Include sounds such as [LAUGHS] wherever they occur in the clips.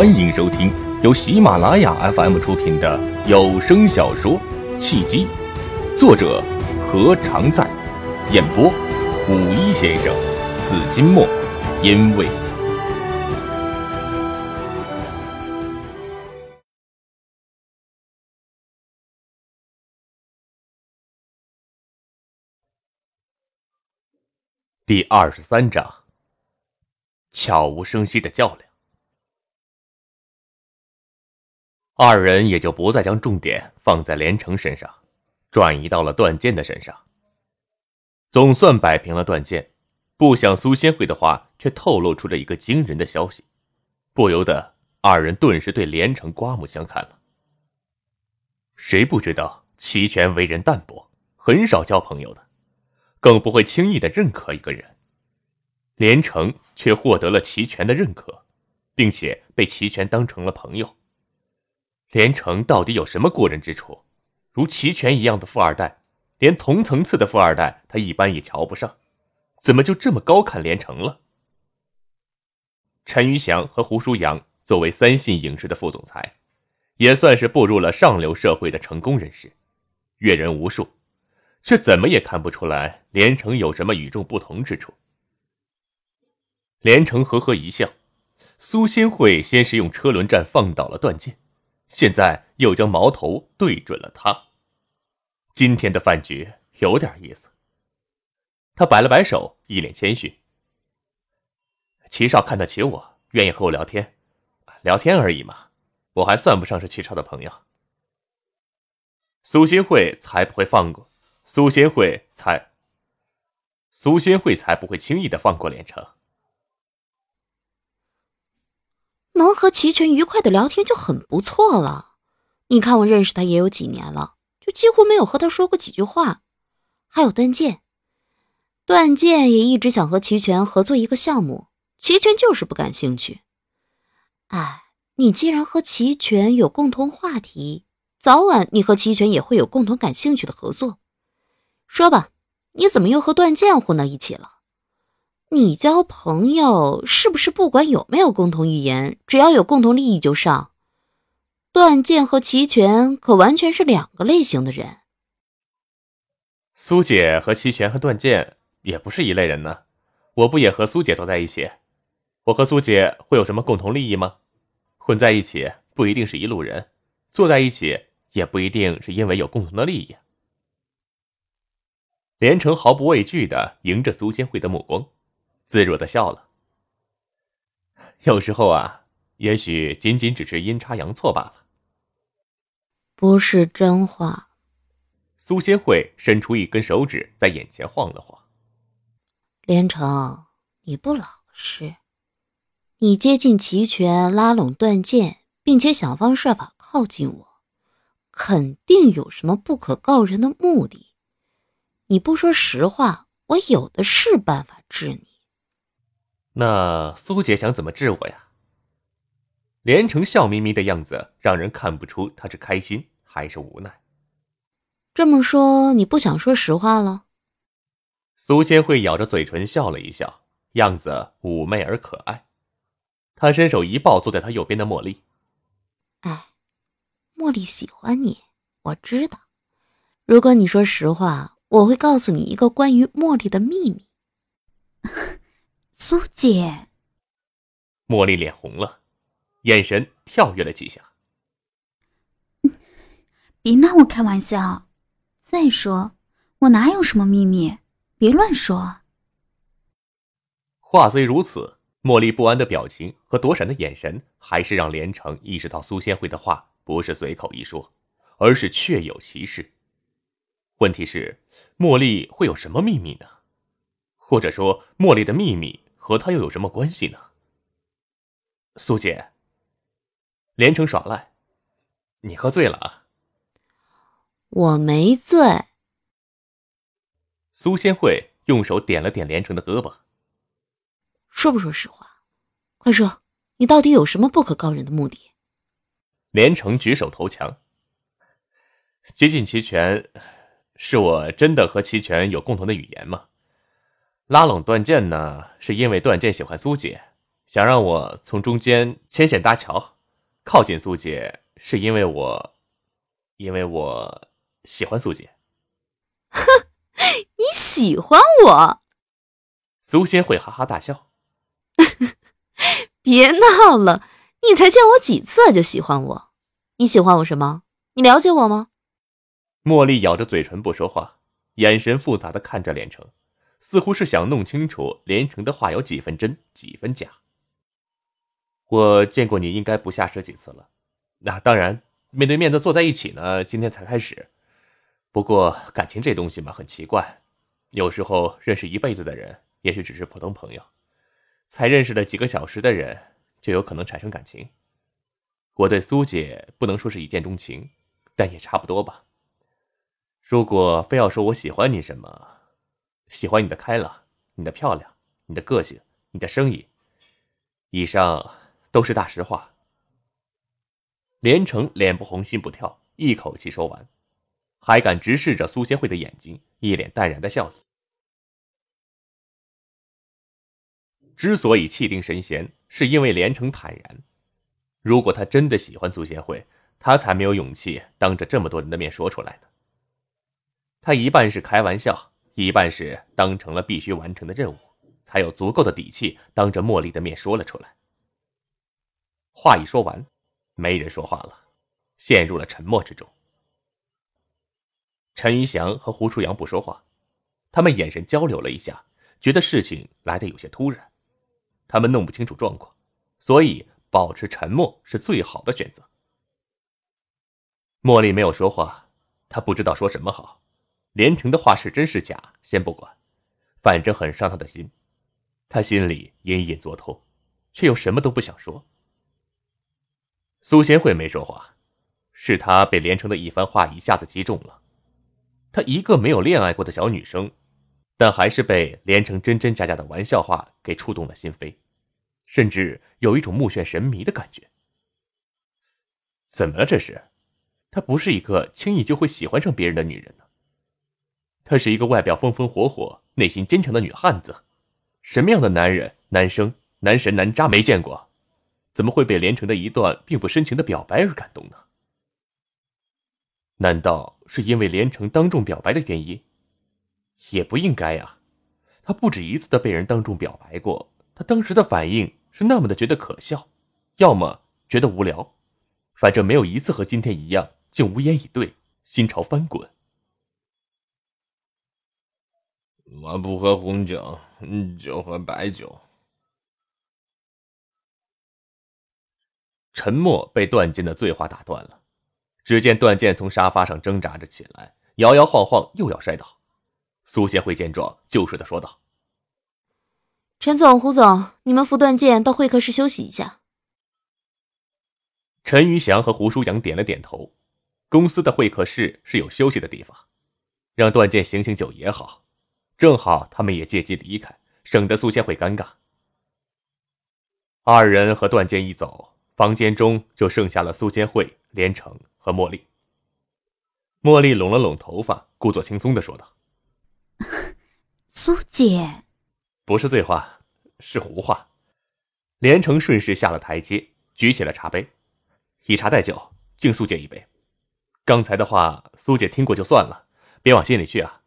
欢迎收听由喜马拉雅 FM 出品的有声小说《契机》，作者何常在，演播五一先生、紫金墨，因为第二十三章，悄无声息的较量。二人也就不再将重点放在连城身上，转移到了段剑的身上。总算摆平了段剑，不想苏仙慧的话却透露出了一个惊人的消息，不由得二人顿时对连城刮目相看了。谁不知道齐全为人淡泊，很少交朋友的，更不会轻易的认可一个人。连城却获得了齐全的认可，并且被齐全当成了朋友。连城到底有什么过人之处？如齐全一样的富二代，连同层次的富二代他一般也瞧不上，怎么就这么高看连城了？陈余祥和胡舒阳作为三信影视的副总裁，也算是步入了上流社会的成功人士，阅人无数，却怎么也看不出来连城有什么与众不同之处。连城呵呵一笑，苏新慧先是用车轮战放倒了段剑。现在又将矛头对准了他。今天的饭局有点意思。他摆了摆手，一脸谦逊。齐少看得起我，愿意和我聊天，聊天而已嘛，我还算不上是齐少的朋友。苏新慧才不会放过，苏新慧才，苏新慧才不会轻易的放过连城。能和齐全愉快的聊天就很不错了。你看我认识他也有几年了，就几乎没有和他说过几句话。还有段剑，段剑也一直想和齐全合作一个项目，齐全就是不感兴趣。哎，你既然和齐全有共同话题，早晚你和齐全也会有共同感兴趣的合作。说吧，你怎么又和段剑混到一起了？你交朋友是不是不管有没有共同语言，只要有共同利益就上？段剑和齐全可完全是两个类型的人。苏姐和齐全和段剑也不是一类人呢。我不也和苏姐坐在一起？我和苏姐会有什么共同利益吗？混在一起不一定是一路人，坐在一起也不一定是因为有共同的利益。连城毫不畏惧的迎着苏仙慧的目光。自若的笑了。有时候啊，也许仅仅只是阴差阳错罢了。不是真话。苏仙慧伸出一根手指，在眼前晃了晃。连城，你不老实。你接近齐全，拉拢断剑，并且想方设法靠近我，肯定有什么不可告人的目的。你不说实话，我有的是办法治你。那苏姐想怎么治我呀？连城笑眯眯的样子，让人看不出他是开心还是无奈。这么说，你不想说实话了？苏仙慧咬着嘴唇笑了一笑，样子妩媚而可爱。他伸手一抱坐在他右边的茉莉。哎，茉莉喜欢你，我知道。如果你说实话，我会告诉你一个关于茉莉的秘密。[LAUGHS] 苏姐，茉莉脸红了，眼神跳跃了几下。别拿我开玩笑！再说，我哪有什么秘密？别乱说。话虽如此，茉莉不安的表情和躲闪的眼神，还是让连城意识到苏仙慧的话不是随口一说，而是确有其事。问题是，茉莉会有什么秘密呢？或者说，茉莉的秘密？和他又有什么关系呢？苏姐，连城耍赖，你喝醉了啊？我没醉。苏仙慧用手点了点连城的胳膊，说不说实话？快说，你到底有什么不可告人的目的？连城举手投降，接近齐全，是我真的和齐全有共同的语言吗？拉拢段剑呢，是因为段剑喜欢苏姐，想让我从中间牵线搭桥，靠近苏姐，是因为我，因为我喜欢苏姐。哼，[LAUGHS] 你喜欢我？苏仙会哈哈大笑。[LAUGHS] 别闹了，你才见我几次就喜欢我？你喜欢我什么？你了解我吗？茉莉咬着嘴唇不说话，眼神复杂的看着连城，似乎是想弄清楚连城的话有几分真，几分假。我见过你应该不下十几次了，那当然面对面的坐在一起呢，今天才开始。不过感情这东西嘛，很奇怪，有时候认识一辈子的人，也许只是普通朋友；才认识了几个小时的人，就有可能产生感情。我对苏姐不能说是一见钟情，但也差不多吧。如果非要说我喜欢你什么，喜欢你的开朗，你的漂亮，你的个性，你的声音，以上。都是大实话。连城脸不红心不跳，一口气说完，还敢直视着苏仙慧的眼睛，一脸淡然的笑意。之所以气定神闲，是因为连城坦然。如果他真的喜欢苏仙慧，他才没有勇气当着这么多人的面说出来呢。他一半是开玩笑，一半是当成了必须完成的任务，才有足够的底气当着茉莉的面说了出来。话一说完，没人说话了，陷入了沉默之中。陈一祥和胡舒阳不说话，他们眼神交流了一下，觉得事情来得有些突然，他们弄不清楚状况，所以保持沉默是最好的选择。茉莉没有说话，她不知道说什么好。连城的话是真是假，先不管，反正很伤他的心，他心里隐隐作痛，却又什么都不想说。苏贤惠没说话，是他被连城的一番话一下子击中了。她一个没有恋爱过的小女生，但还是被连城真真假假的玩笑话给触动了心扉，甚至有一种目眩神迷的感觉。怎么了？这是？她不是一个轻易就会喜欢上别人的女人呢。她是一个外表风风火火、内心坚强的女汉子。什么样的男人、男生、男神、男渣没见过？怎么会被连城的一段并不深情的表白而感动呢？难道是因为连城当众表白的原因？也不应该呀，他不止一次的被人当众表白过，他当时的反应是那么的觉得可笑，要么觉得无聊，反正没有一次和今天一样竟无言以对，心潮翻滚。我不喝红酒，就喝白酒。沉默被段健的醉话打断了。只见段健从沙发上挣扎着起来，摇摇晃晃又要摔倒。苏贤惠见状，就事的说道：“陈总、胡总，你们扶段健到会客室休息一下。”陈余祥和胡舒阳点了点头。公司的会客室是有休息的地方，让段健醒醒酒也好。正好他们也借机离开，省得苏千惠尴尬。二人和段剑一走。房间中就剩下了苏千惠、连城和茉莉。茉莉拢了拢头发，故作轻松的说道：“苏姐，不是醉话，是胡话。”连城顺势下了台阶，举起了茶杯，以茶代酒，敬苏姐一杯。刚才的话，苏姐听过就算了，别往心里去啊。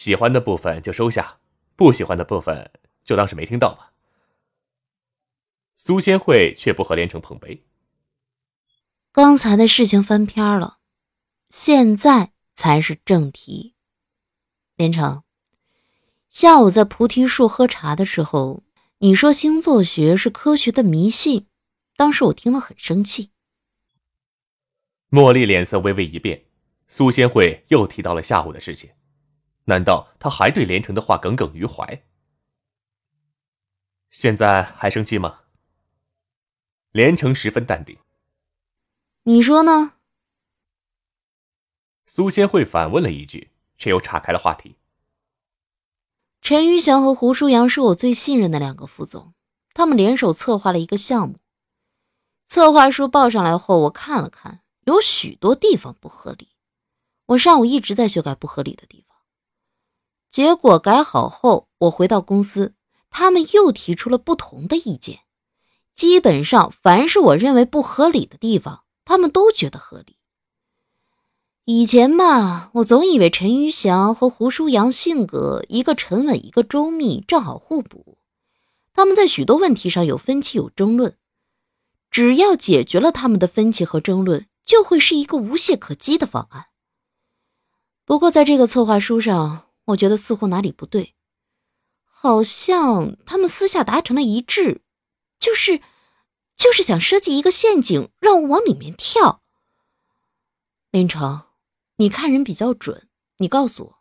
喜欢的部分就收下，不喜欢的部分就当是没听到吧。苏仙慧却不和连城碰杯。刚才的事情翻篇了，现在才是正题。连城，下午在菩提树喝茶的时候，你说星座学是科学的迷信，当时我听了很生气。茉莉脸色微微一变，苏仙慧又提到了下午的事情，难道他还对连城的话耿耿于怀？现在还生气吗？连城十分淡定。你说呢？苏仙慧反问了一句，却又岔开了话题。陈于翔和胡舒阳是我最信任的两个副总，他们联手策划了一个项目。策划书报上来后，我看了看，有许多地方不合理。我上午一直在修改不合理的地方。结果改好后，我回到公司，他们又提出了不同的意见。基本上凡是我认为不合理的地方，他们都觉得合理。以前嘛，我总以为陈玉祥和胡舒阳性格一个沉稳，一个周密，正好互补。他们在许多问题上有分歧、有争论，只要解决了他们的分歧和争论，就会是一个无懈可击的方案。不过，在这个策划书上，我觉得似乎哪里不对，好像他们私下达成了一致，就是，就是想设计一个陷阱，让我往里面跳。林城。你看人比较准，你告诉我，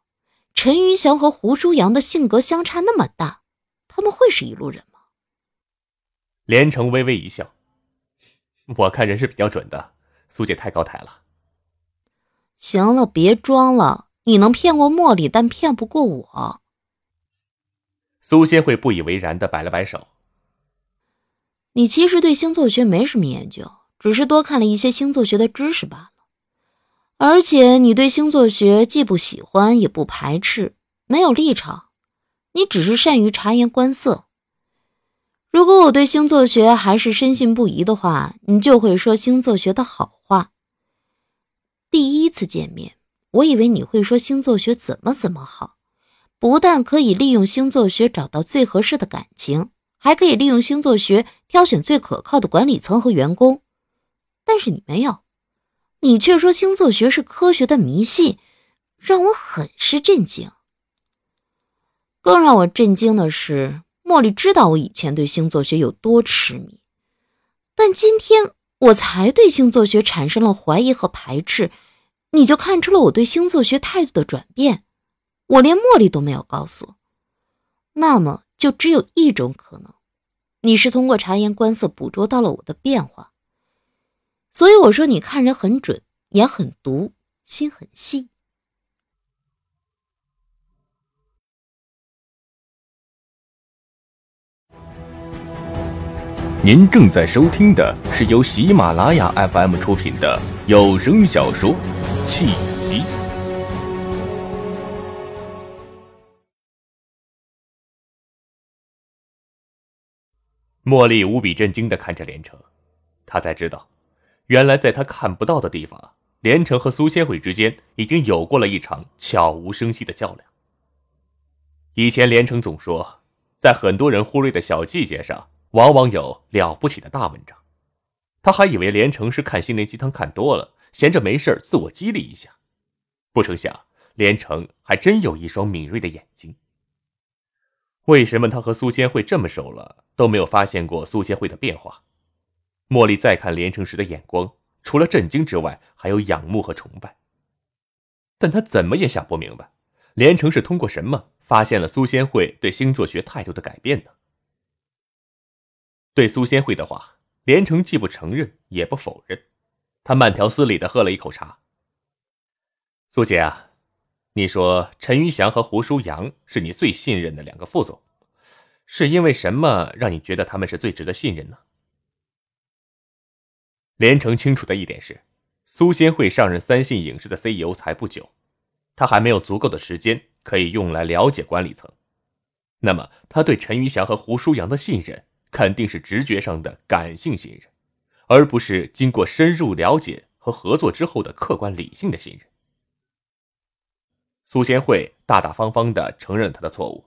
陈云祥和胡舒阳的性格相差那么大，他们会是一路人吗？连城微微一笑，我看人是比较准的，苏姐太高抬了。行了，别装了，你能骗过茉莉，但骗不过我。苏仙惠不以为然的摆了摆手，你其实对星座学没什么研究，只是多看了一些星座学的知识罢了。而且你对星座学既不喜欢也不排斥，没有立场，你只是善于察言观色。如果我对星座学还是深信不疑的话，你就会说星座学的好话。第一次见面，我以为你会说星座学怎么怎么好，不但可以利用星座学找到最合适的感情，还可以利用星座学挑选最可靠的管理层和员工。但是你没有。你却说星座学是科学的迷信，让我很是震惊。更让我震惊的是，茉莉知道我以前对星座学有多痴迷，但今天我才对星座学产生了怀疑和排斥，你就看出了我对星座学态度的转变。我连茉莉都没有告诉，那么就只有一种可能，你是通过察言观色捕捉到了我的变化。所以我说，你看人很准，眼很毒，心很细。您正在收听的是由喜马拉雅 FM 出品的有声小说《契机》。茉莉无比震惊的看着连城，她才知道。原来，在他看不到的地方，连城和苏仙惠之间已经有过了一场悄无声息的较量。以前，连城总说，在很多人忽略的小细节上，往往有了不起的大文章。他还以为连城是看心灵鸡汤看多了，闲着没事自我激励一下。不成想，连城还真有一双敏锐的眼睛。为什么他和苏仙慧这么熟了，都没有发现过苏仙慧的变化？茉莉再看连城时的眼光，除了震惊之外，还有仰慕和崇拜。但他怎么也想不明白，连城是通过什么发现了苏仙慧对星座学态度的改变呢？对苏仙慧的话，连城既不承认也不否认。他慢条斯理的喝了一口茶。苏姐啊，你说陈云祥和胡舒阳是你最信任的两个副总，是因为什么让你觉得他们是最值得信任呢？连城清楚的一点是，苏仙惠上任三信影视的 CEO 才不久，他还没有足够的时间可以用来了解管理层。那么，他对陈余祥和胡舒阳的信任，肯定是直觉上的感性信任，而不是经过深入了解和合作之后的客观理性的信任。苏贤惠大大方方的承认他的错误。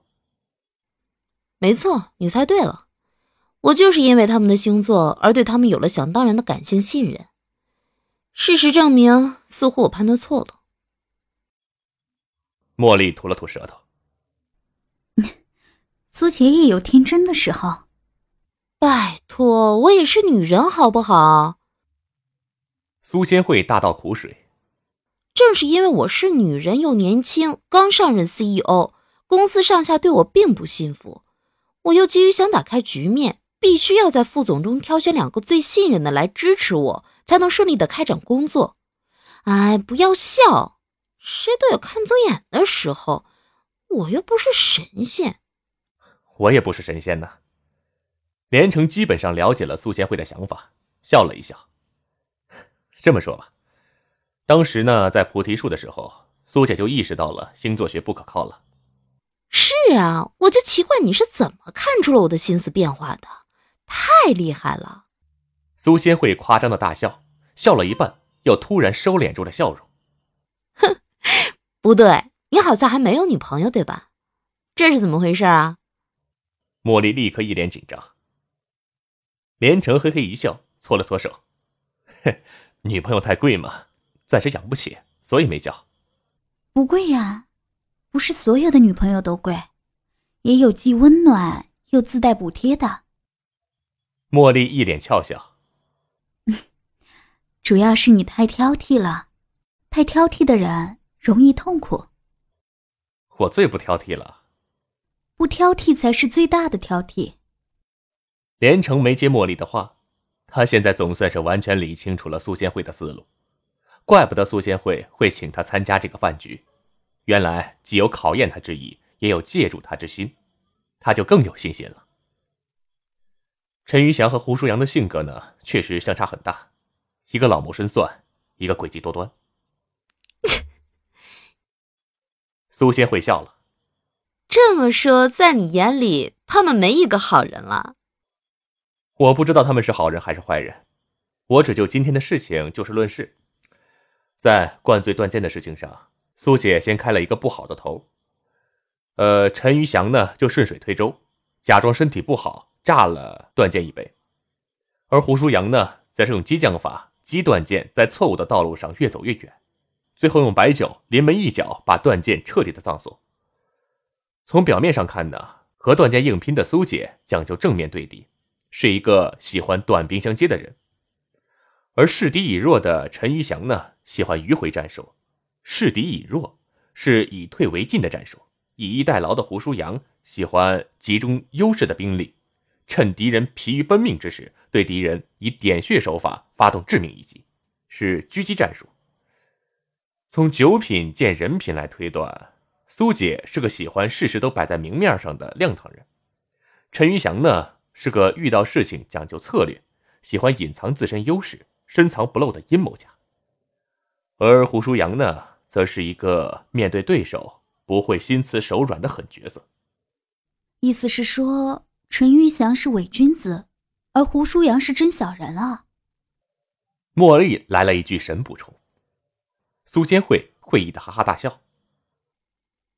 没错，你猜对了。我就是因为他们的星座而对他们有了想当然的感性信任。事实证明，似乎我判断错了。茉莉吐了吐舌头。[LAUGHS] 苏杰也有天真的时候。拜托，我也是女人，好不好？苏仙惠大倒苦水。正是因为我是女人又年轻，刚上任 CEO，公司上下对我并不信服，我又急于想打开局面。必须要在副总中挑选两个最信任的来支持我，才能顺利的开展工作。哎，不要笑，谁都有看走眼的时候，我又不是神仙。我也不是神仙呐。连城基本上了解了苏贤惠的想法，笑了一笑。这么说吧，当时呢，在菩提树的时候，苏姐就意识到了星座学不可靠了。是啊，我就奇怪你是怎么看出了我的心思变化的。太厉害了。苏仙慧夸张的大笑，笑了一半，又突然收敛住了笑容。哼，不对，你好像还没有女朋友对吧？这是怎么回事啊？茉莉立刻一脸紧张。连城嘿嘿一笑，搓了搓手：“嘿，女朋友太贵嘛，暂时养不起，所以没交。”不贵呀，不是所有的女朋友都贵，也有既温暖又自带补贴的。茉莉一脸俏笑：“ [LAUGHS] 主要是你太挑剔了，太挑剔的人容易痛苦。”我最不挑剔了。不挑剔才是最大的挑剔。连城没接茉莉的话，他现在总算是完全理清楚了苏仙慧的思路。怪不得苏仙慧会请他参加这个饭局，原来既有考验他之意，也有借助他之心，他就更有信心了。陈玉祥和胡舒阳的性格呢，确实相差很大，一个老谋深算，一个诡计多端。[LAUGHS] 苏仙慧笑了，这么说，在你眼里，他们没一个好人了？我不知道他们是好人还是坏人，我只就今天的事情就事论事。在灌醉段剑的事情上，苏姐先开了一个不好的头。呃，陈余祥呢就顺水推舟，假装身体不好，炸了段剑一杯。而胡舒阳呢，则是用激将法激段剑在错误的道路上越走越远，最后用白酒临门一脚把段剑彻底的葬送。从表面上看呢，和段剑硬拼的苏姐讲究正面对敌，是一个喜欢短兵相接的人。而示敌以弱的陈余祥呢，喜欢迂回战术；示敌以弱是以退为进的战术。以逸待劳的胡舒阳喜欢集中优势的兵力，趁敌人疲于奔命之时，对敌人以点穴手法发动致命一击，是狙击战术。从酒品见人品来推断，苏姐是个喜欢事事都摆在明面上的亮堂人。陈余祥呢，是个遇到事情讲究策略，喜欢隐藏自身优势。深藏不露的阴谋家，而胡舒阳呢，则是一个面对对手不会心慈手软的狠角色。意思是说，陈玉祥是伪君子，而胡舒阳是真小人啊？茉莉来了一句神补充。苏仙慧会意的哈哈大笑：“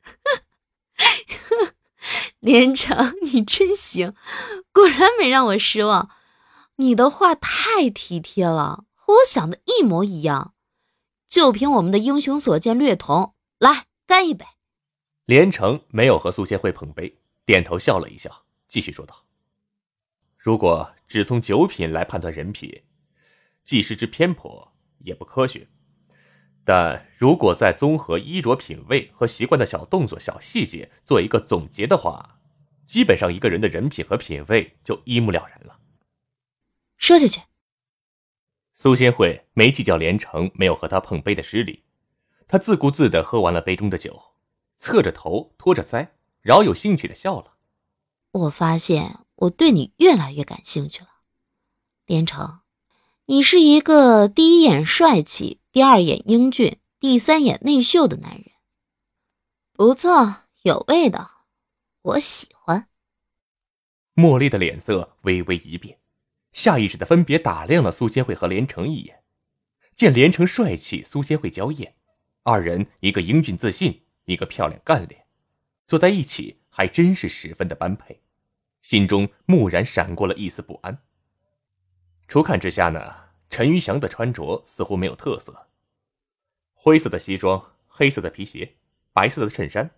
[LAUGHS] 连城，你真行，果然没让我失望。”你的话太体贴了，和我想的一模一样。就凭我们的英雄所见略同，来干一杯。连城没有和苏仙惠碰杯，点头笑了一笑，继续说道：“如果只从酒品来判断人品，既失之偏颇，也不科学。但如果再综合衣着品味和习惯的小动作、小细节做一个总结的话，基本上一个人的人品和品味就一目了然了。”说下去。苏仙慧没计较连城没有和他碰杯的失礼，他自顾自的喝完了杯中的酒，侧着头托着腮，饶有兴趣的笑了。我发现我对你越来越感兴趣了，连城，你是一个第一眼帅气，第二眼英俊，第三眼内秀的男人，不错，有味道，我喜欢。茉莉的脸色微微一变。下意识的分别打量了苏仙慧和连城一眼，见连城帅气，苏仙慧娇艳，二人一个英俊自信，一个漂亮干练，坐在一起还真是十分的般配，心中蓦然闪过了一丝不安。初看之下呢，陈余祥的穿着似乎没有特色，灰色的西装，黑色的皮鞋，白色的衬衫，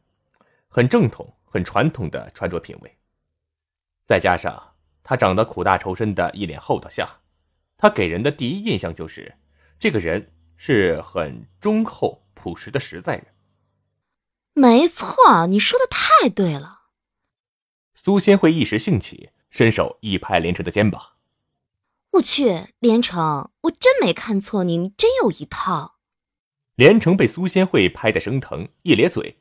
很正统、很传统的穿着品味，再加上。他长得苦大仇深的一脸厚道相，他给人的第一印象就是这个人是很忠厚朴实的实在人。没错，你说的太对了。苏仙慧一时兴起，伸手一拍连城的肩膀：“我去，连城，我真没看错你，你真有一套。”连城被苏仙慧拍得生疼，一咧嘴，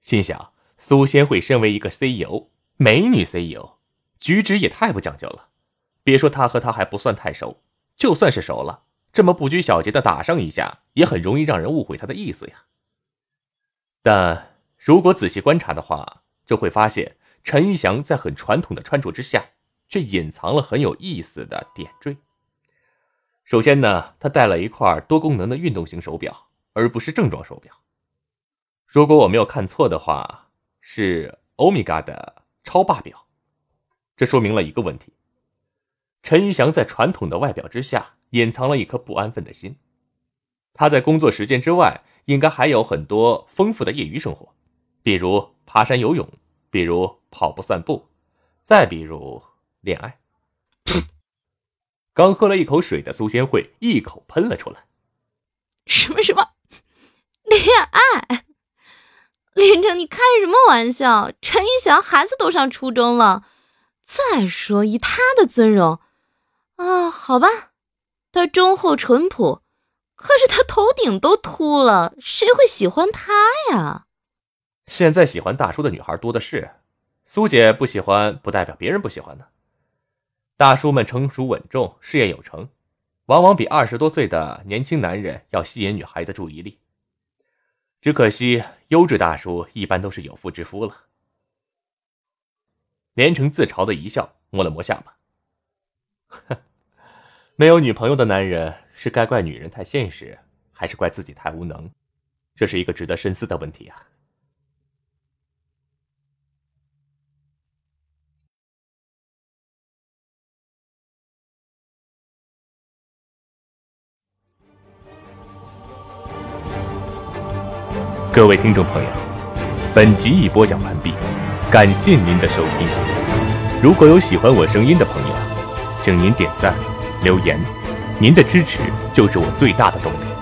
心想：苏仙慧身为一个 CEO，美女 CEO。举止也太不讲究了，别说他和他还不算太熟，就算是熟了，这么不拘小节的打上一下，也很容易让人误会他的意思呀。但如果仔细观察的话，就会发现陈玉祥在很传统的穿着之下，却隐藏了很有意思的点缀。首先呢，他戴了一块多功能的运动型手表，而不是正装手表。如果我没有看错的话，是欧米伽的超霸表。这说明了一个问题：陈玉祥在传统的外表之下，隐藏了一颗不安分的心。他在工作时间之外，应该还有很多丰富的业余生活，比如爬山、游泳，比如跑步、散步，再比如恋爱。刚喝了一口水的苏仙慧一口喷了出来：“什么什么恋爱？你开什么玩笑？陈一祥孩子都上初中了。再说以他的尊容，啊，好吧，他忠厚淳朴。”可是他头顶都秃了，谁会喜欢他呀？现在喜欢大叔的女孩多的是，苏姐不喜欢不代表别人不喜欢呢。大叔们成熟稳重，事业有成，往往比二十多岁的年轻男人要吸引女孩的注意力。只可惜优质大叔一般都是有妇之夫了。连城自嘲的一笑，摸了摸下巴，哼。[LAUGHS] 没有女朋友的男人是该怪女人太现实，还是怪自己太无能？这是一个值得深思的问题啊！各位听众朋友，本集已播讲完毕，感谢您的收听。如果有喜欢我声音的朋友，请您点赞。留言，您的支持就是我最大的动力。